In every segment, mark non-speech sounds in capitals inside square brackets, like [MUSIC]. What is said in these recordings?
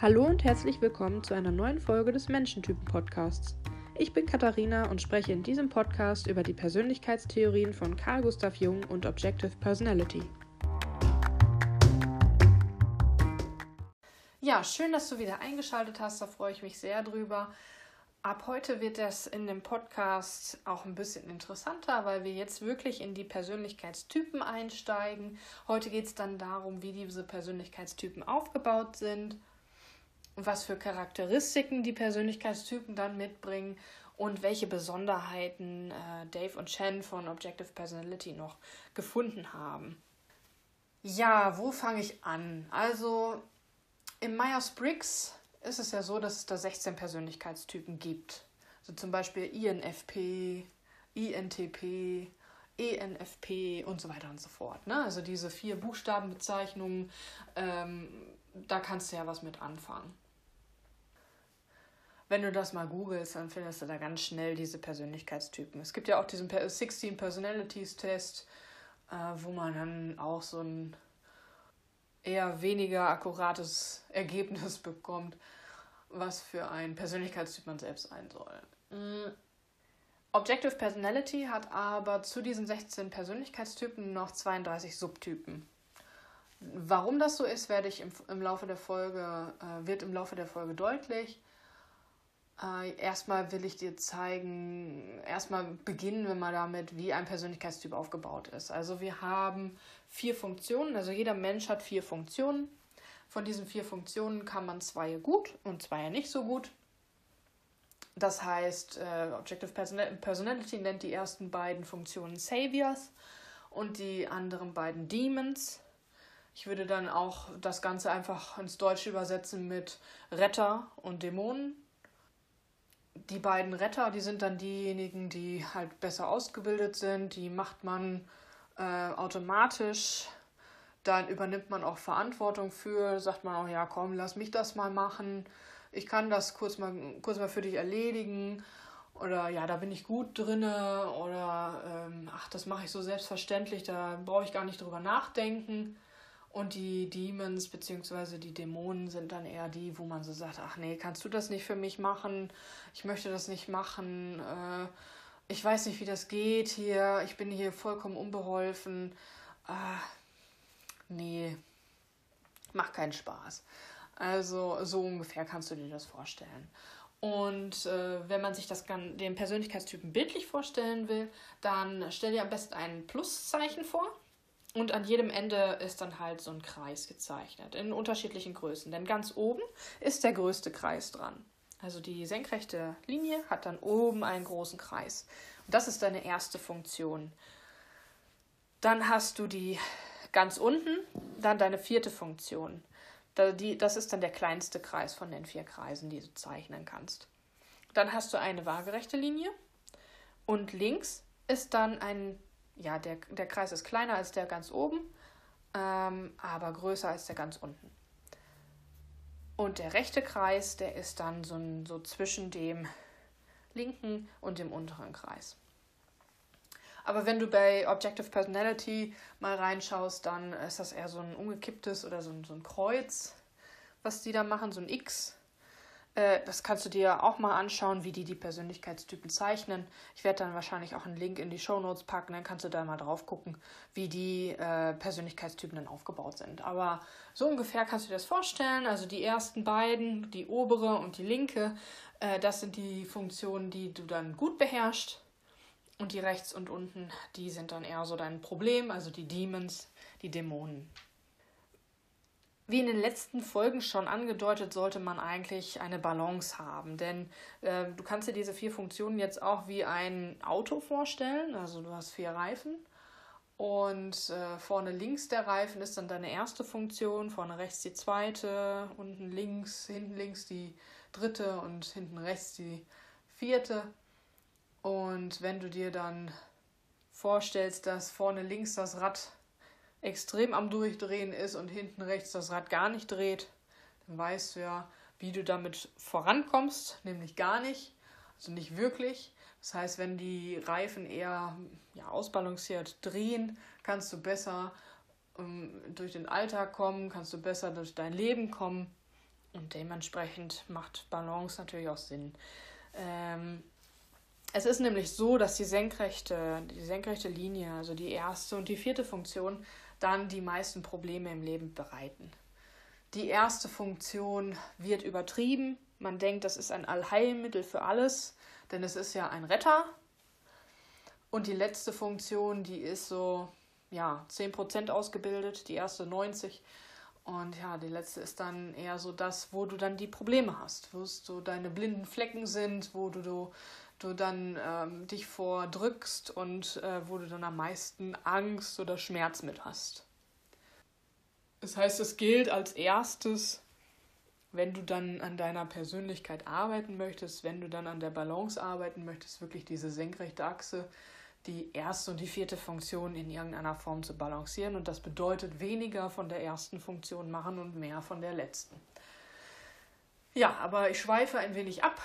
Hallo und herzlich willkommen zu einer neuen Folge des Menschentypen-Podcasts. Ich bin Katharina und spreche in diesem Podcast über die Persönlichkeitstheorien von Carl Gustav Jung und Objective Personality. Ja, schön, dass du wieder eingeschaltet hast, da freue ich mich sehr drüber. Ab heute wird es in dem Podcast auch ein bisschen interessanter, weil wir jetzt wirklich in die Persönlichkeitstypen einsteigen. Heute geht es dann darum, wie diese Persönlichkeitstypen aufgebaut sind, was für Charakteristiken die Persönlichkeitstypen dann mitbringen und welche Besonderheiten äh, Dave und Chen von Objective Personality noch gefunden haben. Ja, wo fange ich an? Also im Myers-Briggs ist es ja so, dass es da 16 Persönlichkeitstypen gibt. Also zum Beispiel INFP, INTP, ENFP und so weiter und so fort. Ne? Also diese vier Buchstabenbezeichnungen, ähm, da kannst du ja was mit anfangen. Wenn du das mal googelst, dann findest du da ganz schnell diese Persönlichkeitstypen. Es gibt ja auch diesen 16 Personalities Test, äh, wo man dann auch so ein eher weniger akkurates Ergebnis [LAUGHS] bekommt, was für ein Persönlichkeitstyp man selbst sein soll. Mm. Objective Personality hat aber zu diesen 16 Persönlichkeitstypen noch 32 Subtypen. Warum das so ist, werde ich im, im Laufe der Folge, äh, wird im Laufe der Folge deutlich. Äh, erstmal will ich dir zeigen, erstmal beginnen wir mal damit, wie ein Persönlichkeitstyp aufgebaut ist. Also wir haben vier Funktionen, also jeder Mensch hat vier Funktionen. Von diesen vier Funktionen kann man zwei gut und zwei nicht so gut. Das heißt, äh, Objective Personality nennt die ersten beiden Funktionen Saviors und die anderen beiden Demons. Ich würde dann auch das Ganze einfach ins Deutsche übersetzen mit Retter und Dämonen die beiden Retter, die sind dann diejenigen, die halt besser ausgebildet sind. Die macht man äh, automatisch. Dann übernimmt man auch Verantwortung für, sagt man auch, ja komm, lass mich das mal machen. Ich kann das kurz mal, kurz mal für dich erledigen. Oder ja, da bin ich gut drinne. Oder ähm, ach, das mache ich so selbstverständlich, da brauche ich gar nicht drüber nachdenken. Und die Demons bzw. die Dämonen sind dann eher die, wo man so sagt, ach nee, kannst du das nicht für mich machen? Ich möchte das nicht machen. Äh, ich weiß nicht, wie das geht hier. Ich bin hier vollkommen unbeholfen. Ah, nee, macht keinen Spaß. Also so ungefähr kannst du dir das vorstellen. Und äh, wenn man sich das den Persönlichkeitstypen bildlich vorstellen will, dann stell dir am besten ein Pluszeichen vor und an jedem Ende ist dann halt so ein Kreis gezeichnet in unterschiedlichen Größen. Denn ganz oben ist der größte Kreis dran. Also die senkrechte Linie hat dann oben einen großen Kreis. Und das ist deine erste Funktion. Dann hast du die ganz unten, dann deine vierte Funktion. Das ist dann der kleinste Kreis von den vier Kreisen, die du zeichnen kannst. Dann hast du eine waagerechte Linie und links ist dann ein ja, der, der Kreis ist kleiner als der ganz oben, ähm, aber größer als der ganz unten. Und der rechte Kreis, der ist dann so, so zwischen dem linken und dem unteren Kreis. Aber wenn du bei Objective Personality mal reinschaust, dann ist das eher so ein umgekipptes oder so ein, so ein Kreuz, was die da machen, so ein X. Äh, das kannst du dir auch mal anschauen, wie die die Persönlichkeitstypen zeichnen. Ich werde dann wahrscheinlich auch einen Link in die Show Notes packen, dann kannst du da mal drauf gucken, wie die äh, Persönlichkeitstypen dann aufgebaut sind. Aber so ungefähr kannst du dir das vorstellen. Also die ersten beiden, die obere und die linke, äh, das sind die Funktionen, die du dann gut beherrschst. Und die rechts und unten, die sind dann eher so dein Problem, also die Demons, die Dämonen. Wie in den letzten Folgen schon angedeutet, sollte man eigentlich eine Balance haben, denn äh, du kannst dir diese vier Funktionen jetzt auch wie ein Auto vorstellen. Also du hast vier Reifen. Und äh, vorne links der Reifen ist dann deine erste Funktion, vorne rechts die zweite, unten links, hinten links die dritte. Und hinten rechts die vierte. Und wenn du dir dann vorstellst, dass vorne links das Rad extrem am Durchdrehen ist und hinten rechts das Rad gar nicht dreht, dann weißt du ja, wie du damit vorankommst, nämlich gar nicht, also nicht wirklich. Das heißt, wenn die Reifen eher ja, ausbalanciert drehen, kannst du besser ähm, durch den Alltag kommen, kannst du besser durch dein Leben kommen. Und dementsprechend macht Balance natürlich auch Sinn. Ähm, es ist nämlich so, dass die senkrechte, die senkrechte Linie, also die erste und die vierte Funktion, dann die meisten Probleme im Leben bereiten. Die erste Funktion wird übertrieben. Man denkt, das ist ein Allheilmittel für alles, denn es ist ja ein Retter. Und die letzte Funktion, die ist so, ja, 10% ausgebildet, die erste 90%. Und ja, die letzte ist dann eher so das, wo du dann die Probleme hast, wo so deine blinden Flecken sind, wo du, du, du dann ähm, dich vordrückst und äh, wo du dann am meisten Angst oder Schmerz mit hast. Das heißt, es gilt als erstes, wenn du dann an deiner Persönlichkeit arbeiten möchtest, wenn du dann an der Balance arbeiten möchtest, wirklich diese senkrechte Achse die erste und die vierte Funktion in irgendeiner Form zu balancieren. Und das bedeutet weniger von der ersten Funktion machen und mehr von der letzten. Ja, aber ich schweife ein wenig ab.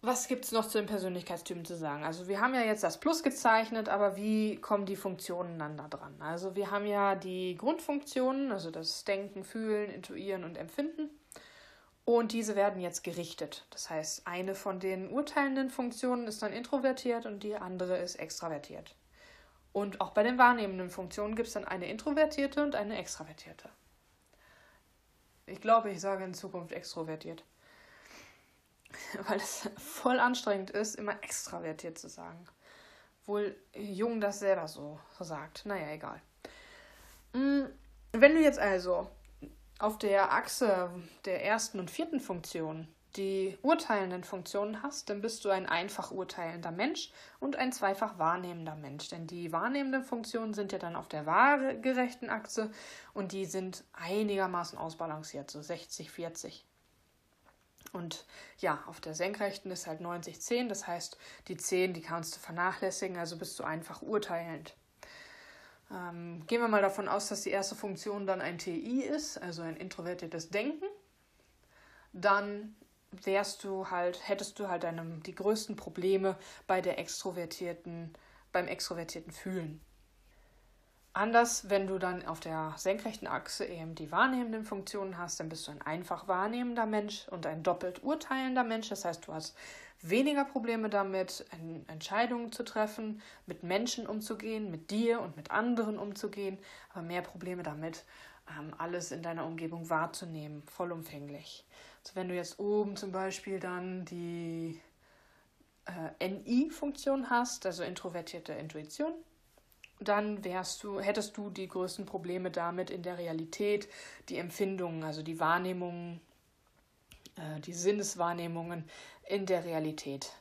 Was gibt es noch zu den Persönlichkeitstypen zu sagen? Also wir haben ja jetzt das Plus gezeichnet, aber wie kommen die Funktionen dann da dran? Also wir haben ja die Grundfunktionen, also das Denken, Fühlen, Intuieren und Empfinden. Und diese werden jetzt gerichtet. Das heißt, eine von den urteilenden Funktionen ist dann introvertiert und die andere ist extravertiert. Und auch bei den wahrnehmenden Funktionen gibt es dann eine introvertierte und eine extravertierte. Ich glaube, ich sage in Zukunft extrovertiert. [LAUGHS] Weil es voll anstrengend ist, immer extravertiert zu sagen. Wohl Jung das selber so sagt. Naja, egal. Mm, wenn du jetzt also auf der Achse der ersten und vierten Funktion die urteilenden Funktionen hast, dann bist du ein einfach urteilender Mensch und ein zweifach wahrnehmender Mensch. Denn die wahrnehmenden Funktionen sind ja dann auf der waagerechten Achse und die sind einigermaßen ausbalanciert, so 60, 40. Und ja, auf der senkrechten ist halt 90, 10, das heißt, die 10, die kannst du vernachlässigen, also bist du einfach urteilend. Ähm, gehen wir mal davon aus, dass die erste Funktion dann ein TI ist, also ein introvertiertes Denken. Dann wärst du halt, hättest du halt deine, die größten Probleme bei der extrovertierten, beim extrovertierten Fühlen. Anders, wenn du dann auf der senkrechten Achse eben die wahrnehmenden Funktionen hast, dann bist du ein einfach wahrnehmender Mensch und ein doppelt urteilender Mensch. Das heißt, du hast weniger Probleme damit, Entscheidungen zu treffen, mit Menschen umzugehen, mit dir und mit anderen umzugehen, aber mehr Probleme damit, ähm, alles in deiner Umgebung wahrzunehmen, vollumfänglich. Also wenn du jetzt oben zum Beispiel dann die äh, NI-Funktion hast, also introvertierte Intuition, dann wärst du, hättest du die größten Probleme damit in der Realität, die Empfindungen, also die Wahrnehmungen, äh, die Sinneswahrnehmungen in der Realität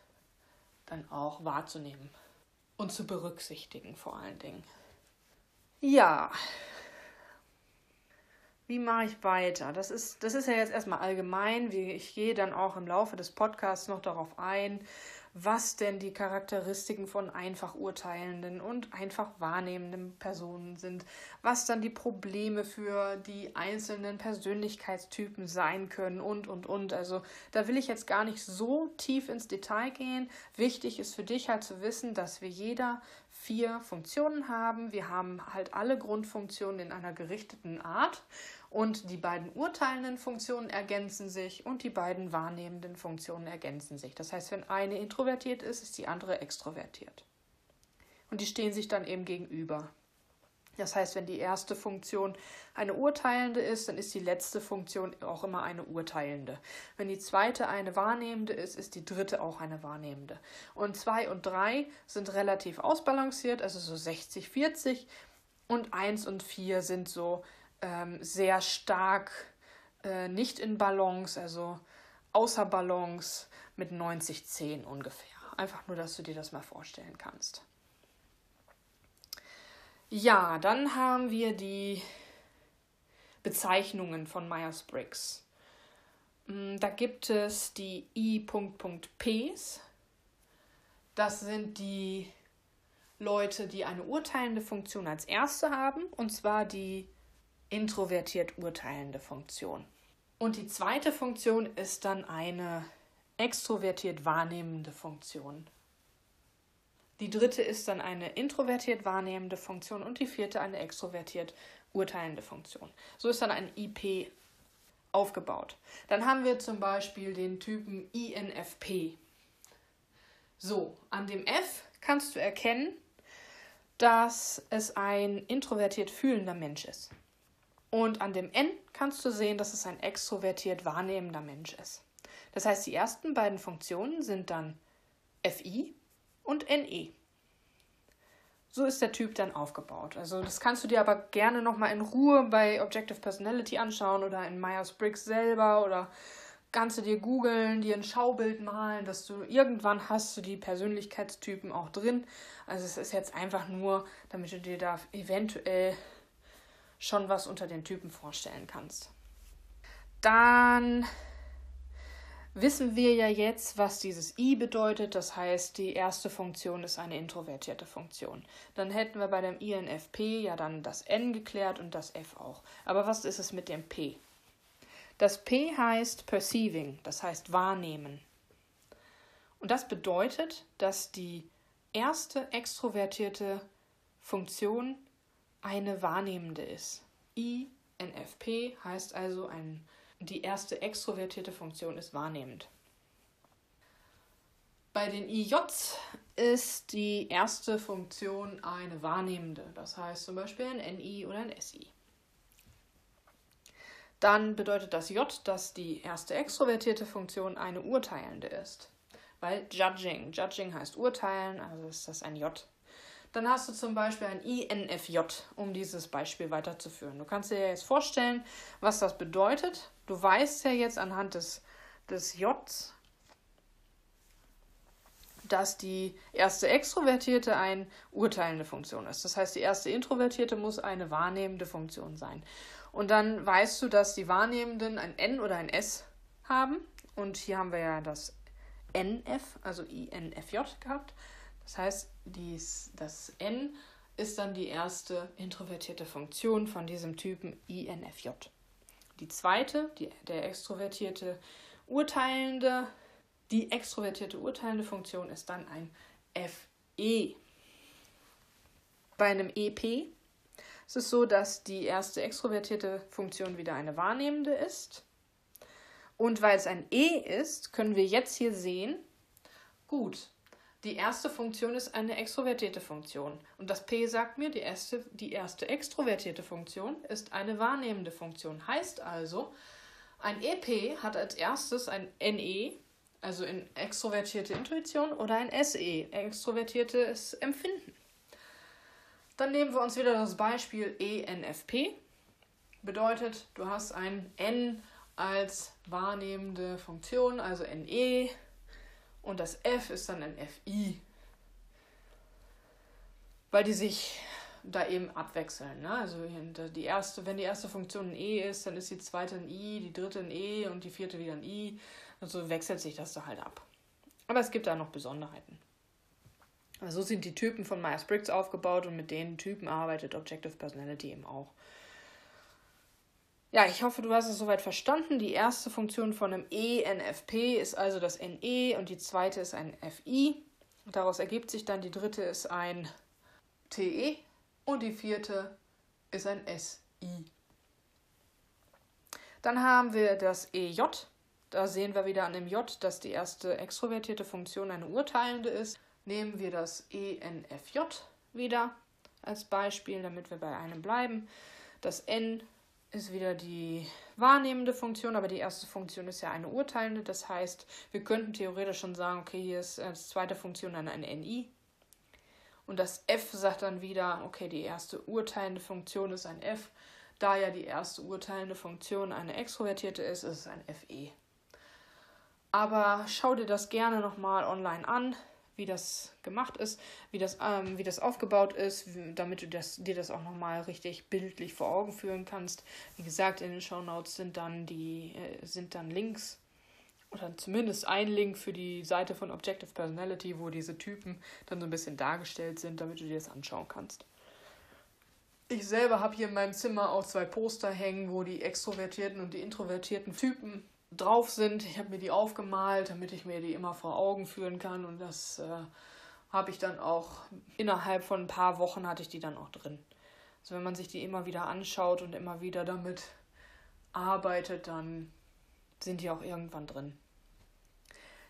dann auch wahrzunehmen und zu berücksichtigen vor allen Dingen. Ja, wie mache ich weiter? Das ist, das ist ja jetzt erstmal allgemein. Ich gehe dann auch im Laufe des Podcasts noch darauf ein, was denn die Charakteristiken von einfach urteilenden und einfach wahrnehmenden Personen sind, was dann die Probleme für die einzelnen Persönlichkeitstypen sein können und, und, und. Also da will ich jetzt gar nicht so tief ins Detail gehen. Wichtig ist für dich halt zu wissen, dass wir jeder vier Funktionen haben. Wir haben halt alle Grundfunktionen in einer gerichteten Art und die beiden urteilenden Funktionen ergänzen sich und die beiden wahrnehmenden Funktionen ergänzen sich. Das heißt, wenn eine introvertiert ist, ist die andere extrovertiert. Und die stehen sich dann eben gegenüber. Das heißt, wenn die erste Funktion eine urteilende ist, dann ist die letzte Funktion auch immer eine urteilende. Wenn die zweite eine wahrnehmende ist, ist die dritte auch eine wahrnehmende. Und zwei und drei sind relativ ausbalanciert, also so 60, 40. Und eins und vier sind so ähm, sehr stark äh, nicht in Balance, also außer Balance mit 90-10 ungefähr. Einfach nur, dass du dir das mal vorstellen kannst. Ja, dann haben wir die Bezeichnungen von Myers-Briggs. Mm, da gibt es die I.Ps. Das sind die Leute, die eine urteilende Funktion als erste haben, und zwar die introvertiert urteilende Funktion. Und die zweite Funktion ist dann eine extrovertiert wahrnehmende Funktion. Die dritte ist dann eine introvertiert wahrnehmende Funktion und die vierte eine extrovertiert urteilende Funktion. So ist dann ein IP aufgebaut. Dann haben wir zum Beispiel den Typen INFP. So, an dem F kannst du erkennen, dass es ein introvertiert fühlender Mensch ist. Und an dem N kannst du sehen, dass es ein extrovertiert wahrnehmender Mensch ist. Das heißt, die ersten beiden Funktionen sind dann FI und NE. So ist der Typ dann aufgebaut. Also das kannst du dir aber gerne nochmal in Ruhe bei Objective Personality anschauen oder in Myers-Briggs selber oder kannst du dir googeln, dir ein Schaubild malen, dass du irgendwann hast du die Persönlichkeitstypen auch drin. Also es ist jetzt einfach nur, damit du dir da eventuell schon was unter den Typen vorstellen kannst. Dann wissen wir ja jetzt, was dieses I bedeutet. Das heißt, die erste Funktion ist eine introvertierte Funktion. Dann hätten wir bei dem INFP ja dann das N geklärt und das F auch. Aber was ist es mit dem P? Das P heißt perceiving, das heißt wahrnehmen. Und das bedeutet, dass die erste extrovertierte Funktion eine wahrnehmende ist. INFP heißt also ein die erste extrovertierte Funktion ist wahrnehmend. Bei den IJs ist die erste Funktion eine wahrnehmende, das heißt zum Beispiel ein NI oder ein SI. Dann bedeutet das J, dass die erste extrovertierte Funktion eine urteilende ist. Weil Judging, Judging heißt urteilen, also ist das ein J. Dann hast du zum Beispiel ein INFJ, um dieses Beispiel weiterzuführen. Du kannst dir jetzt vorstellen, was das bedeutet. Du weißt ja jetzt anhand des, des Js, dass die erste extrovertierte eine urteilende Funktion ist. Das heißt, die erste introvertierte muss eine wahrnehmende Funktion sein. Und dann weißt du, dass die Wahrnehmenden ein N oder ein S haben. Und hier haben wir ja das NF, also INFJ gehabt. Das heißt, dies, das N ist dann die erste introvertierte Funktion von diesem Typen INFJ. Die zweite, die, der extrovertierte urteilende, die extrovertierte urteilende Funktion ist dann ein FE. Bei einem EP ist es so, dass die erste extrovertierte Funktion wieder eine wahrnehmende ist. Und weil es ein E ist, können wir jetzt hier sehen, gut, die erste Funktion ist eine extrovertierte Funktion. Und das P sagt mir, die erste, die erste extrovertierte Funktion ist eine wahrnehmende Funktion. Heißt also, ein EP hat als erstes ein NE, also in extrovertierte Intuition, oder ein SE, extrovertiertes Empfinden. Dann nehmen wir uns wieder das Beispiel ENFP. Bedeutet, du hast ein N als wahrnehmende Funktion, also NE, und das F ist dann ein FI. Weil die sich da eben abwechseln. Ne? Also die erste, wenn die erste Funktion ein E ist, dann ist die zweite ein I, die dritte ein E und die vierte wieder ein I. Und so wechselt sich das da halt ab. Aber es gibt da noch Besonderheiten. Also so sind die Typen von Myers-Briggs aufgebaut und mit den Typen arbeitet Objective Personality eben auch. Ja, ich hoffe, du hast es soweit verstanden. Die erste Funktion von einem ENFP ist also das NE und die zweite ist ein FI. Daraus ergibt sich dann, die dritte ist ein TE und die vierte ist ein SI. Dann haben wir das EJ. Da sehen wir wieder an dem J, dass die erste extrovertierte Funktion eine urteilende ist. Nehmen wir das ENFJ wieder als Beispiel, damit wir bei einem bleiben. Das N ist wieder die wahrnehmende Funktion, aber die erste Funktion ist ja eine urteilende. Das heißt, wir könnten theoretisch schon sagen, okay, hier ist als zweite Funktion dann eine NI. Und das F sagt dann wieder, okay, die erste urteilende Funktion ist ein F. Da ja die erste urteilende Funktion eine extrovertierte ist, ist es ein FE. Aber schau dir das gerne nochmal online an wie das gemacht ist, wie das, ähm, wie das aufgebaut ist, damit du das, dir das auch nochmal richtig bildlich vor Augen führen kannst. Wie gesagt, in den Show Notes sind dann die, äh, sind dann Links oder zumindest ein Link für die Seite von Objective Personality, wo diese Typen dann so ein bisschen dargestellt sind, damit du dir das anschauen kannst. Ich selber habe hier in meinem Zimmer auch zwei Poster hängen, wo die extrovertierten und die introvertierten Typen drauf sind. Ich habe mir die aufgemalt, damit ich mir die immer vor Augen führen kann. Und das äh, habe ich dann auch innerhalb von ein paar Wochen hatte ich die dann auch drin. Also wenn man sich die immer wieder anschaut und immer wieder damit arbeitet, dann sind die auch irgendwann drin.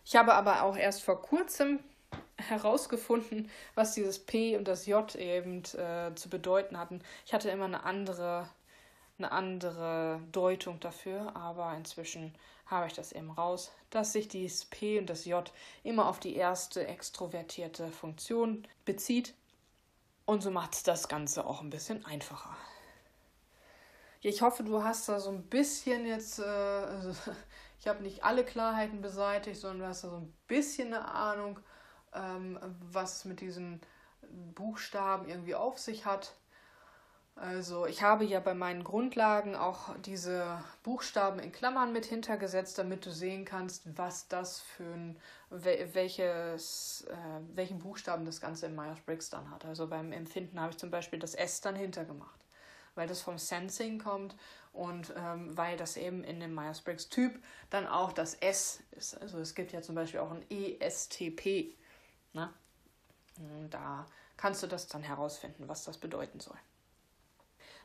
Ich habe aber auch erst vor kurzem [LAUGHS] herausgefunden, was dieses P und das J eben äh, zu bedeuten hatten. Ich hatte immer eine andere, eine andere Deutung dafür, aber inzwischen habe ich das eben raus, dass sich dieses P und das J immer auf die erste extrovertierte Funktion bezieht. Und so macht es das Ganze auch ein bisschen einfacher. Ich hoffe, du hast da so ein bisschen jetzt, äh, also [LAUGHS] ich habe nicht alle Klarheiten beseitigt, sondern du hast da so ein bisschen eine Ahnung, ähm, was es mit diesen Buchstaben irgendwie auf sich hat. Also ich habe ja bei meinen Grundlagen auch diese Buchstaben in Klammern mit hintergesetzt, damit du sehen kannst, was das für ein, welches, äh, welchen Buchstaben das Ganze in Myers-Briggs dann hat. Also beim Empfinden habe ich zum Beispiel das S dann hintergemacht, weil das vom Sensing kommt und ähm, weil das eben in dem Myers-Briggs-Typ dann auch das S ist. Also es gibt ja zum Beispiel auch ein ESTP. Ne? Da kannst du das dann herausfinden, was das bedeuten soll.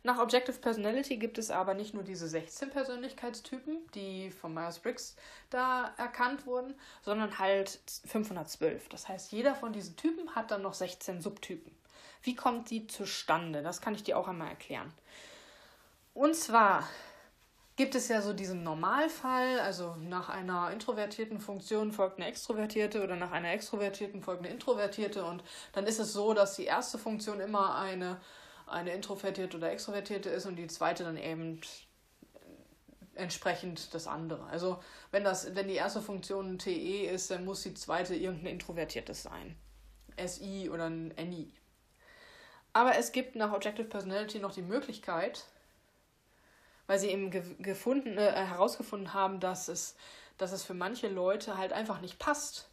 Nach Objective Personality gibt es aber nicht nur diese 16 Persönlichkeitstypen, die von Myers-Briggs da erkannt wurden, sondern halt 512. Das heißt, jeder von diesen Typen hat dann noch 16 Subtypen. Wie kommt die zustande? Das kann ich dir auch einmal erklären. Und zwar gibt es ja so diesen Normalfall, also nach einer introvertierten Funktion folgt eine extrovertierte oder nach einer extrovertierten folgt eine introvertierte und dann ist es so, dass die erste Funktion immer eine eine introvertierte oder extrovertierte ist und die zweite dann eben entsprechend das andere. Also wenn das, wenn die erste Funktion TE ist, dann muss die zweite irgendein introvertiertes sein. SI oder ein NI. Aber es gibt nach Objective Personality noch die Möglichkeit, weil sie eben gefunden, äh, herausgefunden haben, dass es, dass es für manche Leute halt einfach nicht passt,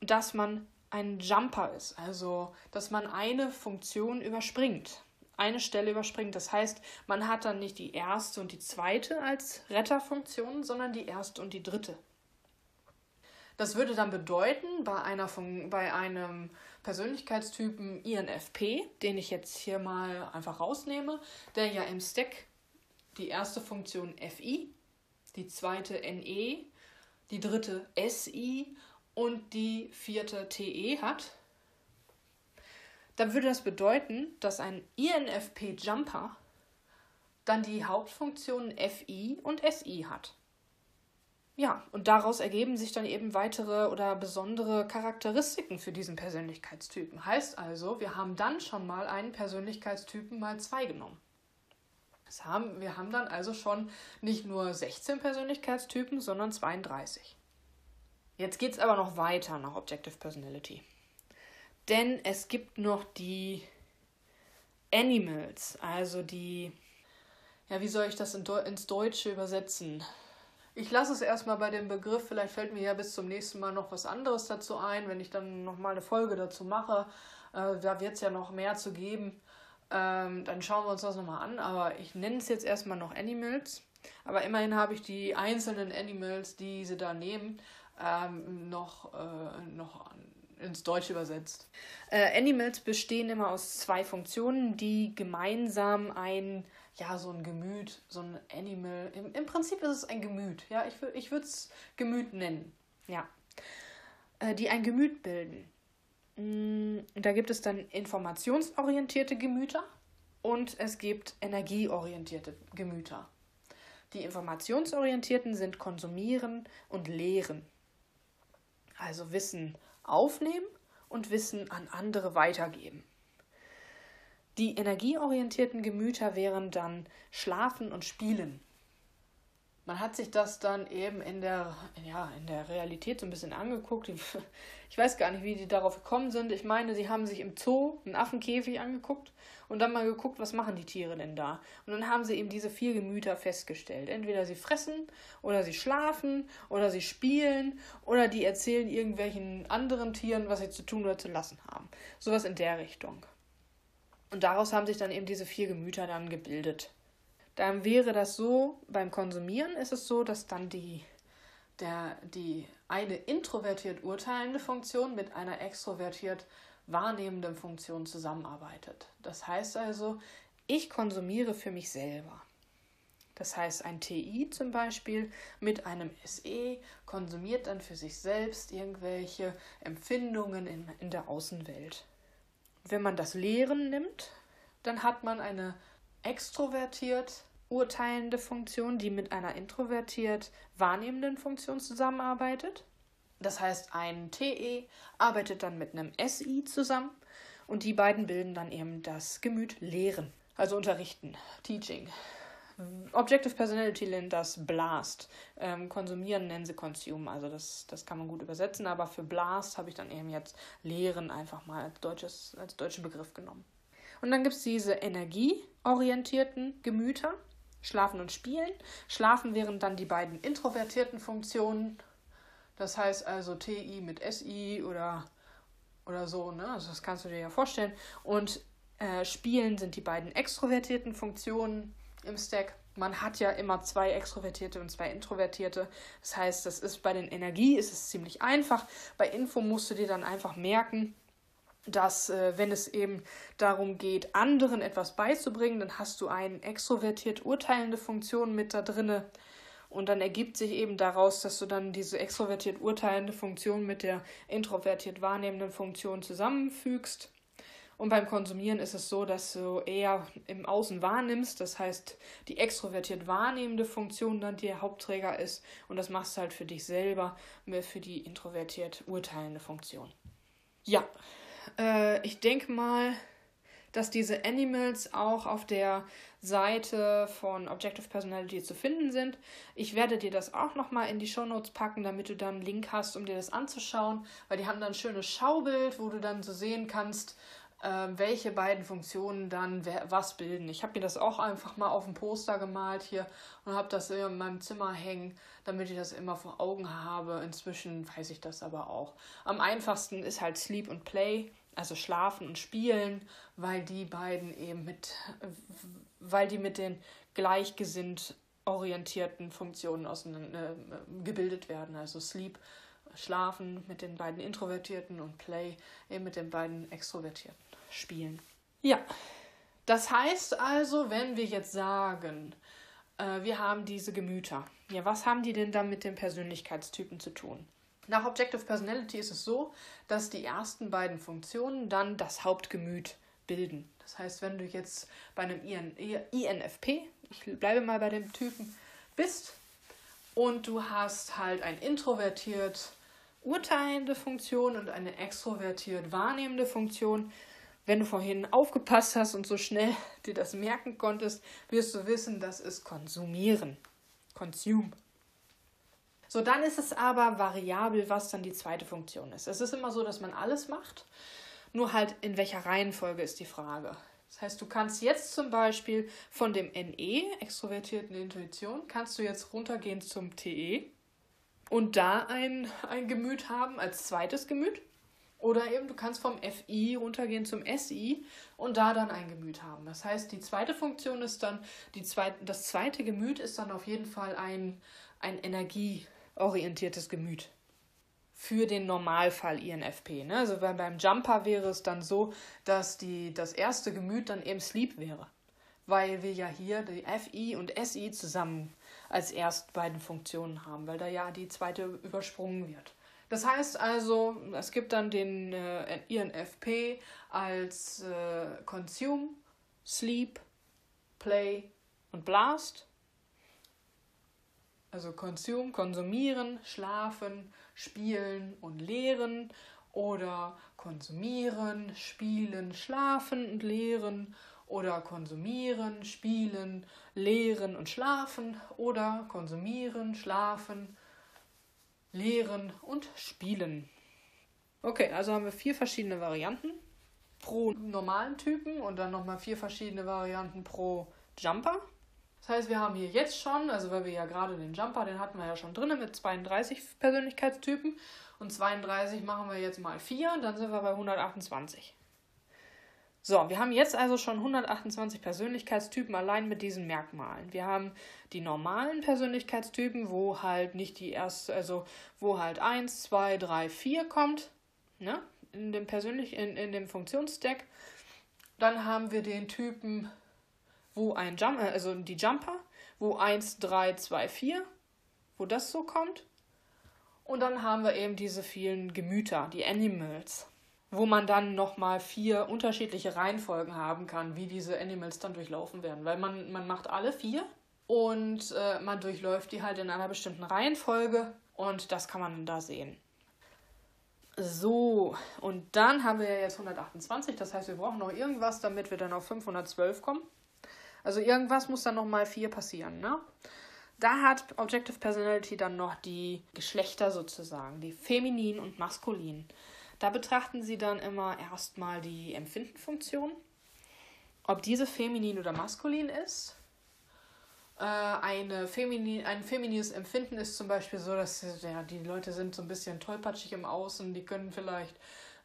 dass man ein Jumper ist, also dass man eine Funktion überspringt, eine Stelle überspringt. Das heißt, man hat dann nicht die erste und die zweite als Retterfunktion, sondern die erste und die dritte. Das würde dann bedeuten, bei, einer Fun bei einem Persönlichkeitstypen INFP, den ich jetzt hier mal einfach rausnehme, der ja im Stack die erste Funktion FI, die zweite NE, die dritte SI und die vierte TE hat, dann würde das bedeuten, dass ein INFP-Jumper dann die Hauptfunktionen FI und SI hat. Ja, und daraus ergeben sich dann eben weitere oder besondere Charakteristiken für diesen Persönlichkeitstypen. Heißt also, wir haben dann schon mal einen Persönlichkeitstypen mal zwei genommen. Das haben, wir haben dann also schon nicht nur 16 Persönlichkeitstypen, sondern 32. Jetzt geht es aber noch weiter nach Objective Personality. Denn es gibt noch die Animals, also die, ja, wie soll ich das in ins Deutsche übersetzen? Ich lasse es erstmal bei dem Begriff, vielleicht fällt mir ja bis zum nächsten Mal noch was anderes dazu ein, wenn ich dann nochmal eine Folge dazu mache. Äh, da wird es ja noch mehr zu geben. Ähm, dann schauen wir uns das nochmal an, aber ich nenne es jetzt erstmal noch Animals. Aber immerhin habe ich die einzelnen Animals, die sie da nehmen, ähm, noch, äh, noch ins Deutsche übersetzt. Äh, Animals bestehen immer aus zwei Funktionen, die gemeinsam ein, ja, so ein Gemüt, so ein Animal, im, im Prinzip ist es ein Gemüt, ja, ich, ich würde es Gemüt nennen, ja, äh, die ein Gemüt bilden. Mm, da gibt es dann informationsorientierte Gemüter und es gibt energieorientierte Gemüter. Die informationsorientierten sind konsumieren und lehren also Wissen aufnehmen und Wissen an andere weitergeben. Die energieorientierten Gemüter wären dann Schlafen und Spielen man hat sich das dann eben in der, ja, in der Realität so ein bisschen angeguckt. [LAUGHS] Ich weiß gar nicht, wie die darauf gekommen sind. Ich meine, sie haben sich im Zoo einen Affenkäfig angeguckt und dann mal geguckt, was machen die Tiere denn da. Und dann haben sie eben diese vier Gemüter festgestellt. Entweder sie fressen oder sie schlafen oder sie spielen oder die erzählen irgendwelchen anderen Tieren, was sie zu tun oder zu lassen haben. Sowas in der Richtung. Und daraus haben sich dann eben diese vier Gemüter dann gebildet dann wäre das so, beim Konsumieren ist es so, dass dann die, der, die eine introvertiert urteilende Funktion mit einer extrovertiert wahrnehmenden Funktion zusammenarbeitet. Das heißt also, ich konsumiere für mich selber. Das heißt, ein TI zum Beispiel mit einem SE konsumiert dann für sich selbst irgendwelche Empfindungen in, in der Außenwelt. Wenn man das Lehren nimmt, dann hat man eine extrovertiert urteilende Funktion, die mit einer introvertiert wahrnehmenden Funktion zusammenarbeitet. Das heißt, ein TE arbeitet dann mit einem SI zusammen und die beiden bilden dann eben das Gemüt Lehren, also unterrichten, Teaching. Objective Personality nennt das Blast. Ähm, konsumieren nennen sie Consume. Also das, das kann man gut übersetzen, aber für Blast habe ich dann eben jetzt Lehren einfach mal als, deutsches, als deutschen Begriff genommen. Und dann gibt es diese energieorientierten Gemüter, Schlafen und Spielen. Schlafen wären dann die beiden introvertierten Funktionen. Das heißt also TI mit SI oder, oder so, ne? Also das kannst du dir ja vorstellen. Und äh, Spielen sind die beiden extrovertierten Funktionen im Stack. Man hat ja immer zwei Extrovertierte und zwei Introvertierte. Das heißt, das ist bei den Energie ist es ziemlich einfach. Bei Info musst du dir dann einfach merken, dass äh, wenn es eben darum geht, anderen etwas beizubringen, dann hast du eine extrovertiert urteilende Funktion mit da drinne. Und dann ergibt sich eben daraus, dass du dann diese extrovertiert urteilende Funktion mit der introvertiert wahrnehmenden Funktion zusammenfügst. Und beim Konsumieren ist es so, dass du eher im Außen wahrnimmst. Das heißt, die extrovertiert wahrnehmende Funktion dann der Hauptträger ist. Und das machst du halt für dich selber, für die introvertiert urteilende Funktion. Ja, äh, ich denke mal, dass diese Animals auch auf der Seite von Objective Personality zu finden sind. Ich werde dir das auch nochmal in die Show Notes packen, damit du dann einen Link hast, um dir das anzuschauen, weil die haben dann ein schönes Schaubild, wo du dann so sehen kannst, äh, welche beiden Funktionen dann was bilden. Ich habe mir das auch einfach mal auf dem Poster gemalt hier und habe das in meinem Zimmer hängen, damit ich das immer vor Augen habe. Inzwischen weiß ich das aber auch. Am einfachsten ist halt Sleep und Play also Schlafen und Spielen, weil die beiden eben mit, weil die mit den gleichgesinnt orientierten Funktionen auseinander, äh, gebildet werden. Also Sleep, Schlafen mit den beiden Introvertierten und Play eben mit den beiden Extrovertierten spielen. Ja, das heißt also, wenn wir jetzt sagen, äh, wir haben diese Gemüter, ja, was haben die denn dann mit den Persönlichkeitstypen zu tun? Nach Objective Personality ist es so, dass die ersten beiden Funktionen dann das Hauptgemüt bilden. Das heißt, wenn du jetzt bei einem INFP, ich bleibe mal bei dem Typen, bist und du hast halt ein introvertiert urteilende Funktion und eine extrovertiert wahrnehmende Funktion, wenn du vorhin aufgepasst hast und so schnell [LAUGHS] dir das merken konntest, wirst du wissen, das ist konsumieren. Consume. So, dann ist es aber variabel, was dann die zweite Funktion ist. Es ist immer so, dass man alles macht, nur halt in welcher Reihenfolge ist die Frage. Das heißt, du kannst jetzt zum Beispiel von dem NE, extrovertierten Intuition, kannst du jetzt runtergehen zum TE und da ein, ein Gemüt haben als zweites Gemüt. Oder eben du kannst vom FI runtergehen zum SI und da dann ein Gemüt haben. Das heißt, die zweite Funktion ist dann, die zweite, das zweite Gemüt ist dann auf jeden Fall ein, ein Energie, orientiertes Gemüt. Für den Normalfall INFP. Ne? Also beim Jumper wäre es dann so, dass die, das erste Gemüt dann eben Sleep wäre. Weil wir ja hier die FI und SI zusammen als erst beiden Funktionen haben, weil da ja die zweite übersprungen wird. Das heißt also, es gibt dann den äh, INFP als äh, Consume, Sleep, Play und Blast also Consume, konsumieren, schlafen, spielen und lehren oder konsumieren, spielen, schlafen und lehren oder konsumieren, spielen, lehren und schlafen oder konsumieren, schlafen, lehren und spielen. Okay, also haben wir vier verschiedene Varianten pro normalen Typen und dann nochmal vier verschiedene Varianten pro Jumper. Das heißt, wir haben hier jetzt schon, also weil wir ja gerade den Jumper, den hatten wir ja schon drin mit 32 Persönlichkeitstypen und 32 machen wir jetzt mal 4, dann sind wir bei 128. So, wir haben jetzt also schon 128 Persönlichkeitstypen allein mit diesen Merkmalen. Wir haben die normalen Persönlichkeitstypen, wo halt nicht die erste, also wo halt 1, 2, 3, 4 kommt, ne? In dem persönlich, in, in dem Funktionsstack. Dann haben wir den Typen wo ein Jump, äh, also die Jumper, wo 1, 3, 2, 4, wo das so kommt. Und dann haben wir eben diese vielen Gemüter, die Animals, wo man dann nochmal vier unterschiedliche Reihenfolgen haben kann, wie diese Animals dann durchlaufen werden. Weil man, man macht alle vier und äh, man durchläuft die halt in einer bestimmten Reihenfolge und das kann man da sehen. So, und dann haben wir ja jetzt 128, das heißt, wir brauchen noch irgendwas, damit wir dann auf 512 kommen. Also irgendwas muss dann nochmal 4 passieren, ne? Da hat Objective Personality dann noch die Geschlechter sozusagen, die feminin und maskulin. Da betrachten sie dann immer erstmal die Empfindenfunktion, ob diese feminin oder maskulin ist. Äh, eine feminin, ein feminines Empfinden ist zum Beispiel so, dass ja, die Leute sind so ein bisschen tollpatschig im Außen, die können vielleicht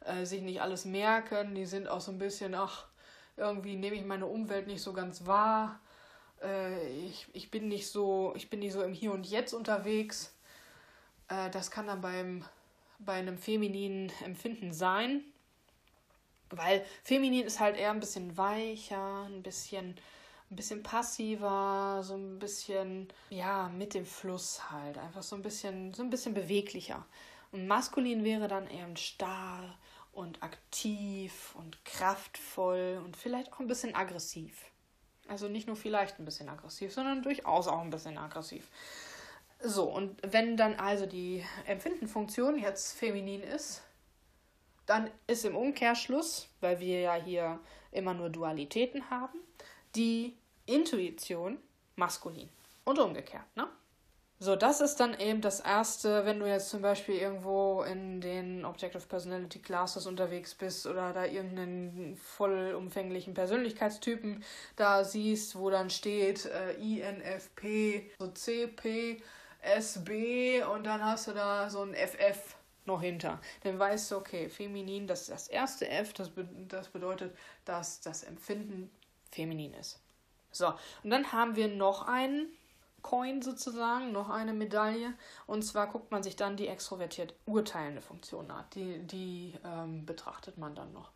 äh, sich nicht alles merken, die sind auch so ein bisschen, ach, irgendwie nehme ich meine Umwelt nicht so ganz wahr. Äh, ich, ich bin nicht so, ich bin nicht so im Hier und Jetzt unterwegs. Äh, das kann dann beim, bei einem femininen Empfinden sein. Weil feminin ist halt eher ein bisschen weicher, ein bisschen, ein bisschen passiver, so ein bisschen, ja, mit dem Fluss halt. Einfach so ein bisschen, so ein bisschen beweglicher. Und maskulin wäre dann eher starr und aktiv und kraftvoll und vielleicht auch ein bisschen aggressiv. Also nicht nur vielleicht ein bisschen aggressiv, sondern durchaus auch ein bisschen aggressiv. So, und wenn dann also die Empfindenfunktion jetzt feminin ist, dann ist im Umkehrschluss, weil wir ja hier immer nur Dualitäten haben, die Intuition maskulin. Und umgekehrt, ne? So, das ist dann eben das erste, wenn du jetzt zum Beispiel irgendwo in den Objective Personality Classes unterwegs bist oder da irgendeinen vollumfänglichen Persönlichkeitstypen da siehst, wo dann steht äh, INFP, so CP, SB und dann hast du da so ein FF noch hinter. Dann weißt du, okay, feminin, das ist das erste F, das, be das bedeutet, dass das Empfinden feminin ist. So, und dann haben wir noch einen Coin sozusagen, noch eine Medaille. Und zwar guckt man sich dann die extrovertiert urteilende Funktion an. Die, die ähm, betrachtet man dann noch.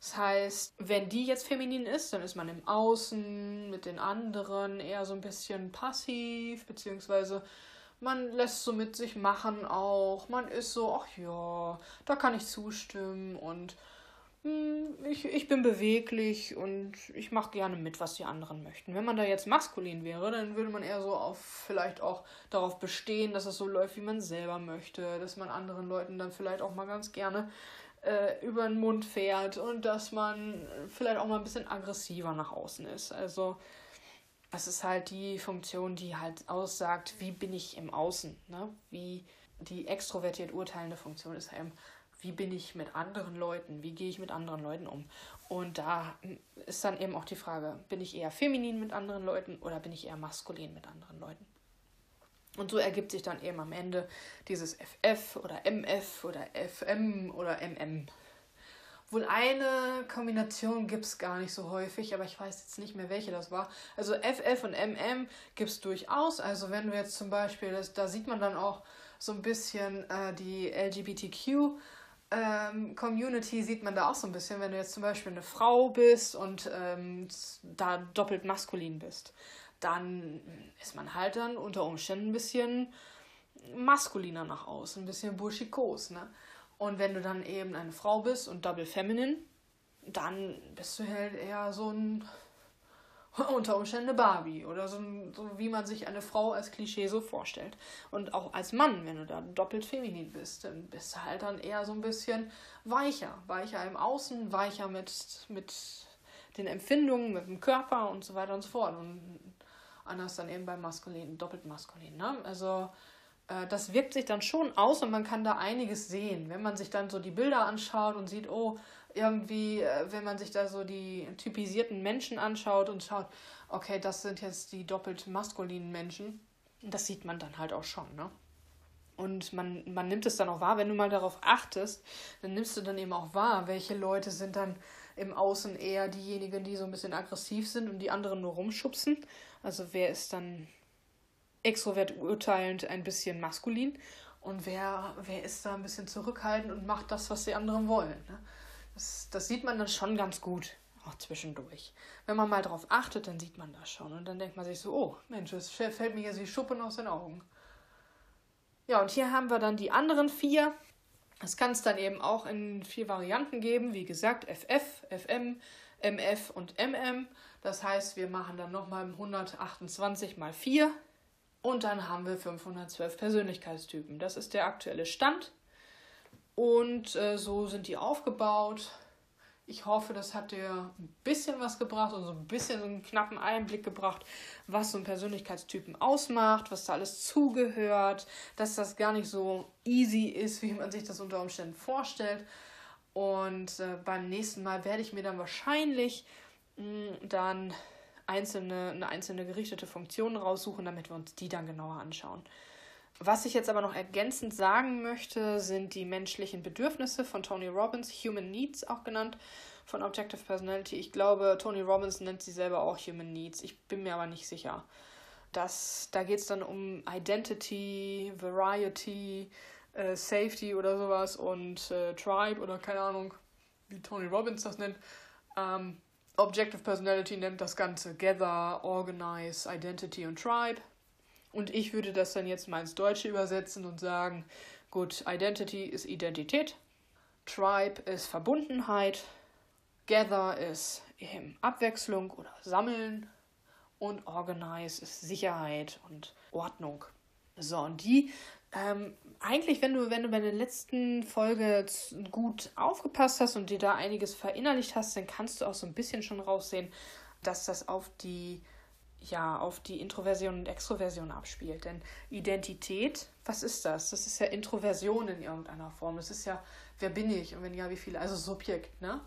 Das heißt, wenn die jetzt feminin ist, dann ist man im Außen mit den anderen eher so ein bisschen passiv, beziehungsweise man lässt so mit sich machen auch. Man ist so, ach ja, da kann ich zustimmen und ich, ich bin beweglich und ich mache gerne mit, was die anderen möchten. Wenn man da jetzt maskulin wäre, dann würde man eher so auf vielleicht auch darauf bestehen, dass es so läuft, wie man selber möchte, dass man anderen Leuten dann vielleicht auch mal ganz gerne äh, über den Mund fährt und dass man vielleicht auch mal ein bisschen aggressiver nach außen ist. Also das ist halt die Funktion, die halt aussagt, wie bin ich im Außen, ne? Wie die extrovertiert urteilende Funktion ist eben wie bin ich mit anderen Leuten, wie gehe ich mit anderen Leuten um. Und da ist dann eben auch die Frage, bin ich eher feminin mit anderen Leuten oder bin ich eher maskulin mit anderen Leuten. Und so ergibt sich dann eben am Ende dieses FF oder MF oder FM oder MM. Wohl eine Kombination gibt es gar nicht so häufig, aber ich weiß jetzt nicht mehr, welche das war. Also FF und MM gibt es durchaus. Also wenn du jetzt zum Beispiel, das, da sieht man dann auch so ein bisschen äh, die LGBTQ ähm, Community sieht man da auch so ein bisschen, wenn du jetzt zum Beispiel eine Frau bist und ähm, da doppelt maskulin bist, dann ist man halt dann unter Umständen ein bisschen maskuliner nach außen, ein bisschen burschikos, ne? Und wenn du dann eben eine Frau bist und double feminine, dann bist du halt eher so ein [LAUGHS] unter Umständen eine Barbie oder so, so wie man sich eine Frau als Klischee so vorstellt. Und auch als Mann, wenn du da doppelt feminin bist, dann bist du halt dann eher so ein bisschen weicher. Weicher im Außen, weicher mit, mit den Empfindungen, mit dem Körper und so weiter und so fort. Und anders dann eben beim Maskulin, doppelt maskulin. Ne? Also äh, das wirkt sich dann schon aus und man kann da einiges sehen. Wenn man sich dann so die Bilder anschaut und sieht, oh, irgendwie, äh, wenn man sich da so die typisierten Menschen anschaut und schaut, okay, das sind jetzt die doppelt maskulinen Menschen, das sieht man dann halt auch schon, ne? Und man, man nimmt es dann auch wahr, wenn du mal darauf achtest, dann nimmst du dann eben auch wahr, welche Leute sind dann im Außen eher diejenigen, die so ein bisschen aggressiv sind und die anderen nur rumschubsen. Also wer ist dann extrovert urteilend ein bisschen maskulin und wer, wer ist da ein bisschen zurückhaltend und macht das, was die anderen wollen. Ne? Das, das sieht man dann schon ganz gut. auch zwischendurch. Wenn man mal drauf achtet, dann sieht man das schon. Und dann denkt man sich so, oh Mensch, das fällt mir jetzt wie Schuppen aus den Augen. Ja, und hier haben wir dann die anderen vier. Das kann es dann eben auch in vier Varianten geben. Wie gesagt, FF, FM, MF und MM. Das heißt, wir machen dann nochmal 128 mal 4 und dann haben wir 512 Persönlichkeitstypen. Das ist der aktuelle Stand. Und äh, so sind die aufgebaut. Ich hoffe, das hat dir ein bisschen was gebracht und so ein bisschen einen knappen Einblick gebracht, was so ein Persönlichkeitstypen ausmacht, was da alles zugehört, dass das gar nicht so easy ist, wie man sich das unter Umständen vorstellt. Und äh, beim nächsten Mal werde ich mir dann wahrscheinlich mh, mm, dann einzelne, eine einzelne gerichtete Funktion raussuchen, damit wir uns die dann genauer anschauen. Was ich jetzt aber noch ergänzend sagen möchte, sind die menschlichen Bedürfnisse von Tony Robbins, Human Needs auch genannt, von Objective Personality. Ich glaube, Tony Robbins nennt sie selber auch Human Needs. Ich bin mir aber nicht sicher. Das, da geht es dann um Identity, Variety, äh, Safety oder sowas und äh, Tribe oder keine Ahnung, wie Tony Robbins das nennt. Ähm, Objective Personality nennt das Ganze Gather, Organize, Identity und Tribe. Und ich würde das dann jetzt mal ins Deutsche übersetzen und sagen, gut, Identity ist Identität, Tribe ist Verbundenheit, Gather ist Abwechslung oder Sammeln. Und Organize ist Sicherheit und Ordnung. So, und die ähm, eigentlich, wenn du, wenn du bei der letzten Folge gut aufgepasst hast und dir da einiges verinnerlicht hast, dann kannst du auch so ein bisschen schon raussehen, dass das auf die ja, auf die Introversion und Extroversion abspielt. Denn Identität, was ist das? Das ist ja Introversion in irgendeiner Form. Das ist ja, wer bin ich und wenn ja, wie viele? Also Subjekt, ne?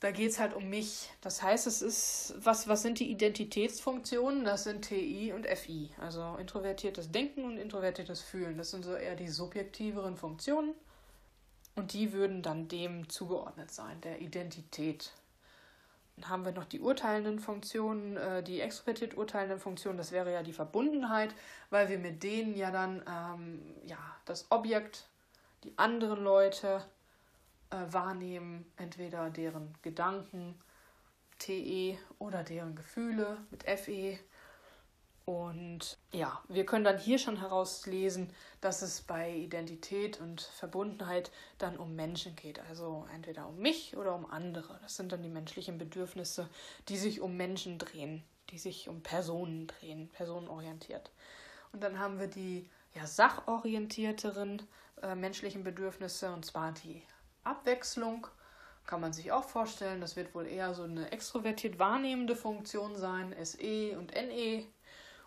Da geht es halt um mich. Das heißt, es ist, was, was sind die Identitätsfunktionen? Das sind TI und FI. Also introvertiertes Denken und introvertiertes Fühlen. Das sind so eher die subjektiveren Funktionen. Und die würden dann dem zugeordnet sein, der Identität. Dann haben wir noch die urteilenden Funktionen, äh, die extrovertiert urteilenden Funktionen, das wäre ja die Verbundenheit, weil wir mit denen ja dann ähm, ja, das Objekt, die anderen Leute, äh, wahrnehmen, entweder deren Gedanken, TE oder deren Gefühle mit FE. Und ja, wir können dann hier schon herauslesen, dass es bei Identität und Verbundenheit dann um Menschen geht. Also entweder um mich oder um andere. Das sind dann die menschlichen Bedürfnisse, die sich um Menschen drehen, die sich um Personen drehen, personenorientiert. Und dann haben wir die ja, sachorientierteren äh, menschlichen Bedürfnisse, und zwar die Abwechslung kann man sich auch vorstellen. Das wird wohl eher so eine extrovertiert wahrnehmende Funktion sein, SE und NE.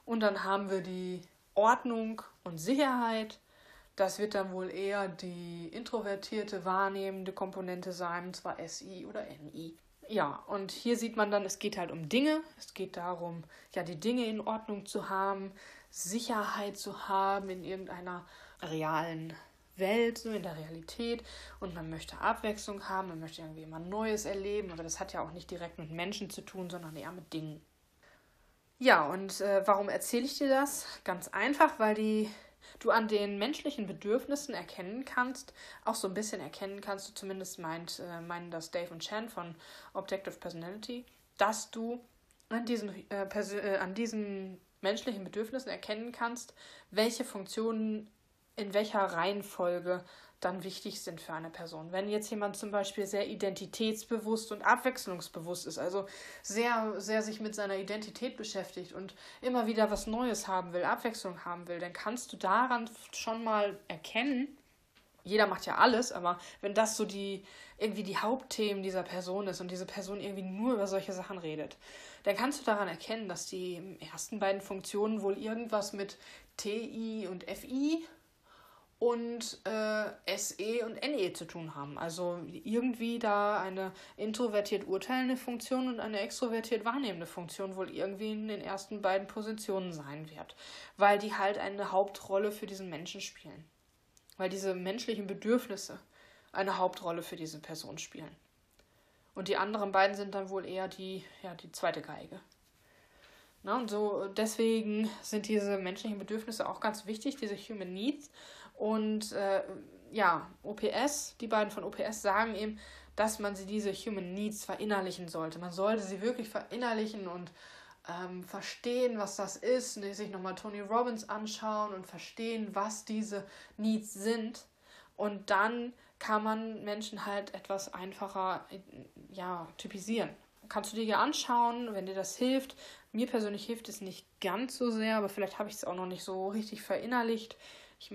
Und dann haben wir die Ordnung und Sicherheit. Das wird dann wohl eher die introvertierte wahrnehmende Komponente sein, und zwar SI oder NI. Ja, und hier sieht man dann, es geht halt um Dinge. Es geht darum, ja, die Dinge in Ordnung zu haben, Sicherheit zu haben in irgendeiner realen Welt, so in der Realität und man möchte Abwechslung haben, man möchte irgendwie immer Neues erleben, aber das hat ja auch nicht direkt mit Menschen zu tun, sondern eher mit Dingen. Ja, und äh, warum erzähle ich dir das? Ganz einfach, weil die du an den menschlichen Bedürfnissen erkennen kannst, auch so ein bisschen erkennen kannst, du zumindest meint, äh, meinen das Dave und Chan von Objective Personality, dass du an diesen, äh, äh, an diesen menschlichen Bedürfnissen erkennen kannst, welche Funktionen in welcher Reihenfolge dann wichtig sind für eine Person. Wenn jetzt jemand zum Beispiel sehr identitätsbewusst und abwechslungsbewusst ist, also sehr, sehr sich mit seiner Identität beschäftigt und immer wieder was Neues haben will, Abwechslung haben will, dann kannst du daran schon mal erkennen, jeder macht ja alles, aber wenn das so die irgendwie die Hauptthemen dieser Person ist und diese Person irgendwie nur über solche Sachen redet, dann kannst du daran erkennen, dass die ersten beiden Funktionen wohl irgendwas mit TI und FI und äh, SE und NE zu tun haben. Also irgendwie da eine introvertiert urteilende Funktion und eine extrovertiert wahrnehmende Funktion wohl irgendwie in den ersten beiden Positionen sein wird, weil die halt eine Hauptrolle für diesen Menschen spielen. Weil diese menschlichen Bedürfnisse eine Hauptrolle für diese Person spielen. Und die anderen beiden sind dann wohl eher die, ja, die zweite Geige. Na, und so deswegen sind diese menschlichen Bedürfnisse auch ganz wichtig, diese Human Needs und äh, ja, OPS, die beiden von OPS sagen eben, dass man sie diese Human Needs verinnerlichen sollte. Man sollte sie wirklich verinnerlichen und ähm, verstehen, was das ist, und sich nochmal Tony Robbins anschauen und verstehen, was diese Needs sind. Und dann kann man Menschen halt etwas einfacher ja, typisieren. Kannst du dir ja anschauen, wenn dir das hilft. Mir persönlich hilft es nicht ganz so sehr, aber vielleicht habe ich es auch noch nicht so richtig verinnerlicht. Ich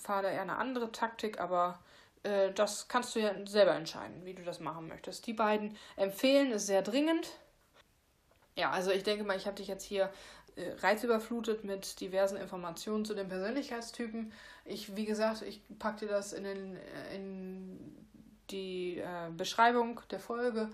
fahre da eher eine andere Taktik, aber äh, das kannst du ja selber entscheiden, wie du das machen möchtest. Die beiden empfehlen es sehr dringend. Ja, also ich denke mal, ich habe dich jetzt hier äh, reizüberflutet mit diversen Informationen zu den Persönlichkeitstypen. Ich, wie gesagt, ich packe dir das in, den, äh, in die äh, Beschreibung der Folge,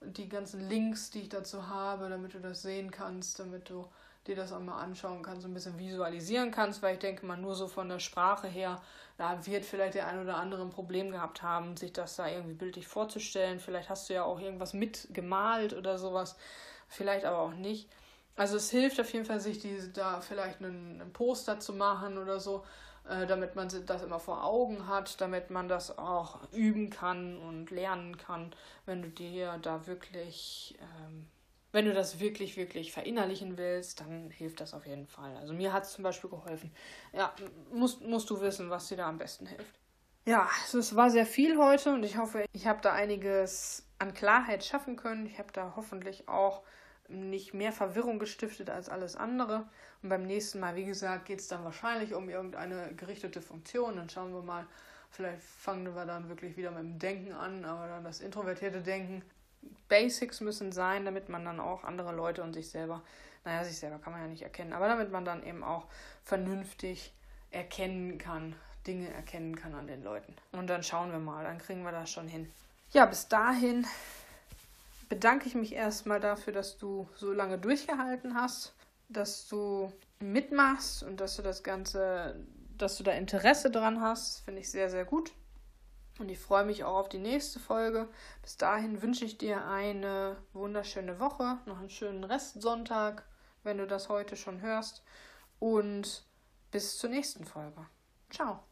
die ganzen Links, die ich dazu habe, damit du das sehen kannst, damit du dir das auch mal anschauen kannst, so ein bisschen visualisieren kannst, weil ich denke mal, nur so von der Sprache her, da wird vielleicht der ein oder andere ein Problem gehabt haben, sich das da irgendwie bildlich vorzustellen. Vielleicht hast du ja auch irgendwas mitgemalt oder sowas, vielleicht aber auch nicht. Also es hilft auf jeden Fall, sich diese, da vielleicht einen, Poster zu machen oder so, äh, damit man das immer vor Augen hat, damit man das auch üben kann und lernen kann, wenn du dir da wirklich, ähm, wenn du das wirklich, wirklich verinnerlichen willst, dann hilft das auf jeden Fall. Also mir hat es zum Beispiel geholfen. Ja, musst, musst du wissen, was dir da am besten hilft. Ja, es war sehr viel heute und ich hoffe, ich habe da einiges an Klarheit schaffen können. Ich habe da hoffentlich auch nicht mehr Verwirrung gestiftet als alles andere. Und beim nächsten Mal, wie gesagt, geht es dann wahrscheinlich um irgendeine gerichtete Funktion. Dann schauen wir mal, vielleicht fangen wir dann wirklich wieder mit dem Denken an, aber dann das introvertierte Denken. Basics müssen sein, damit man dann auch andere Leute und sich selber, naja, sich selber kann man ja nicht erkennen, aber damit man dann eben auch vernünftig erkennen kann, Dinge erkennen kann an den Leuten. Und dann schauen wir mal, dann kriegen wir das schon hin. Ja, bis dahin bedanke ich mich erstmal dafür, dass du so lange durchgehalten hast, dass du mitmachst und dass du das Ganze, dass du da Interesse dran hast. Finde ich sehr, sehr gut. Und ich freue mich auch auf die nächste Folge. Bis dahin wünsche ich dir eine wunderschöne Woche, noch einen schönen Restsonntag, wenn du das heute schon hörst. Und bis zur nächsten Folge. Ciao.